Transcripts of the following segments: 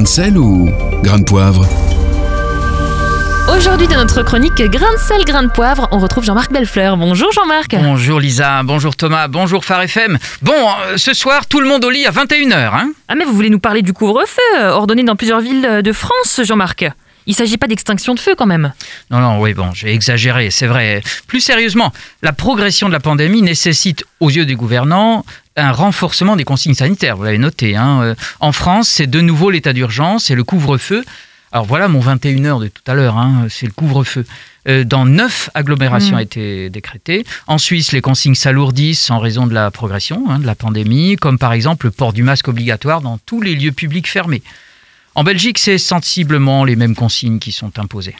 Grain de sel ou grain de poivre Aujourd'hui dans notre chronique Grain de sel, grain de poivre, on retrouve Jean-Marc Bellefleur. Bonjour Jean-Marc. Bonjour Lisa, bonjour Thomas, bonjour Phare FM. Bon, euh, ce soir, tout le monde au lit à 21h. Hein Ah mais vous voulez nous parler du couvre-feu euh, ordonné dans plusieurs villes euh, de France, Jean-Marc? Il s'agit pas d'extinction de feu quand même. non, non, oui, bon, j'ai exagéré, c'est vrai. Plus sérieusement, la progression de la pandémie nécessite, aux yeux des gouvernants, un renforcement des consignes sanitaires. Vous l'avez noté. Hein. Euh, En France, c'est de nouveau l'état d'urgence et le couvre-feu. Alors voilà mon 21h de tout à l'heure, hein, c'est le couvre-feu. Euh, Dans neuf agglomérations Mm. a été décrété. En Suisse, les consignes s'alourdissent en raison de la progression hein, de la pandémie, comme par exemple le port du masque obligatoire dans tous les lieux publics fermés. En Belgique, c'est sensiblement les mêmes consignes qui sont imposées.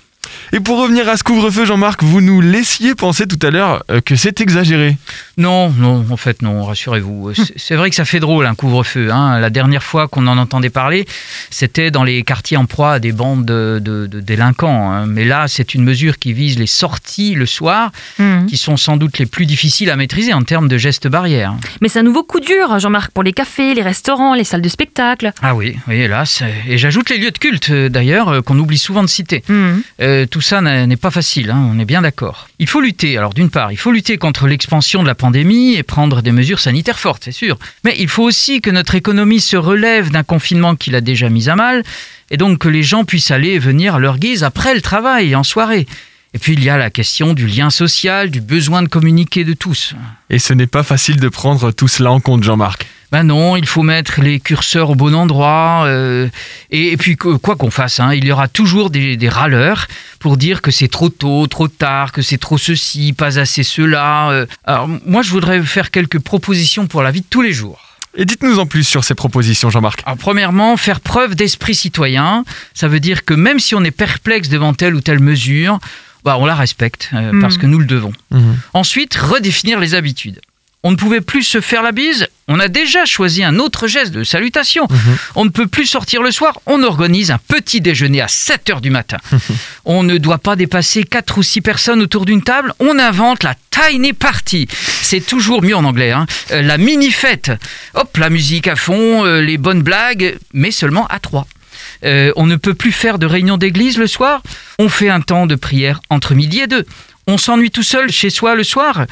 Et pour revenir à ce couvre-feu, Jean-Marc, vous nous laissiez penser tout à l'heure euh, que c'est exagéré. Non, non, en fait, non, rassurez-vous. C'est- C'est vrai que ça fait drôle, un couvre-feu. hein. La dernière fois qu'on en entendait parler, c'était dans les quartiers en proie à des bandes de, de- de délinquants. hein. Mais là, c'est une mesure qui vise les sorties le soir, Hmm. qui sont sans doute les plus difficiles à maîtriser en termes de gestes barrières. Mais c'est un nouveau coup dur, Jean-Marc, pour les cafés, les restaurants, les salles de spectacle. Ah oui, oui, hélas. Et j'ajoute les lieux de culte, euh, d'ailleurs, euh, qu'on oublie souvent de citer. Hmm. Euh, tout ça n'est pas facile, hein, on est bien d'accord. Il faut lutter, alors d'une part, il faut lutter contre l'expansion de la pandémie et prendre des mesures sanitaires fortes, c'est sûr. Mais il faut aussi que notre économie se relève d'un confinement qui l'a déjà mis à mal, et donc que les gens puissent aller et venir à leur guise après le travail, en soirée. Et puis il y a la question du lien social, du besoin de communiquer de tous. Et ce n'est pas facile de prendre tout cela en compte, Jean-Marc. Ben non, il faut mettre les curseurs au bon endroit. euh, et, et puis, quoi qu'on fasse, hein, il y aura toujours des, des râleurs pour dire que c'est trop tôt, trop tard, que c'est trop ceci, pas assez cela. euh. Alors, moi, je voudrais faire quelques propositions pour la vie de tous les jours. Et dites-nous en plus sur ces propositions, Jean-Marc. Alors, premièrement, faire preuve d'esprit citoyen. Ça veut dire que même si on est perplexe devant telle ou telle mesure, bah, on la respecte euh, Mhm. parce que nous le devons. Mhm. Ensuite, redéfinir les habitudes. On ne pouvait plus se faire la bise, on a déjà choisi un autre geste de salutation. Mhm. On ne peut plus sortir le soir, on organise un petit déjeuner à 7 heures du matin. on ne doit pas dépasser 4 ou 6 personnes autour d'une table, on invente la tiny party. C'est toujours mieux en anglais, hein. Euh, la mini-fête. Hop, la musique à fond, euh, les bonnes blagues, mais seulement à 3. Euh, on ne peut plus faire de réunion d'église le soir. On fait un temps de prière entre midi et deux. On s'ennuie tout seul chez soi le soir.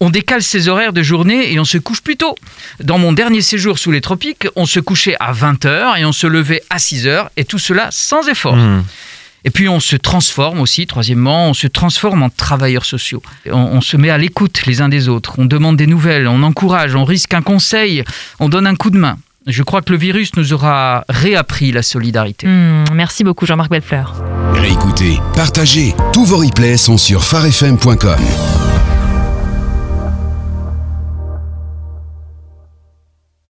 On décale ses horaires de journée et on se couche plus tôt. Dans mon dernier séjour sous les tropiques, on se couchait à 20h et on se levait à 6h et tout cela sans effort. Mhm. Et puis on se transforme aussi, troisièmement, on se transforme en travailleurs sociaux. On, on se met à l'écoute les uns des autres, on demande des nouvelles, on encourage, on risque un conseil, on donne un coup de main. Je crois que le virus nous aura réappris la solidarité. Hmm. Merci beaucoup Jean-Marc Bellefleur. Réécoutez, partagez. Tous vos replays sont sur farfm.com.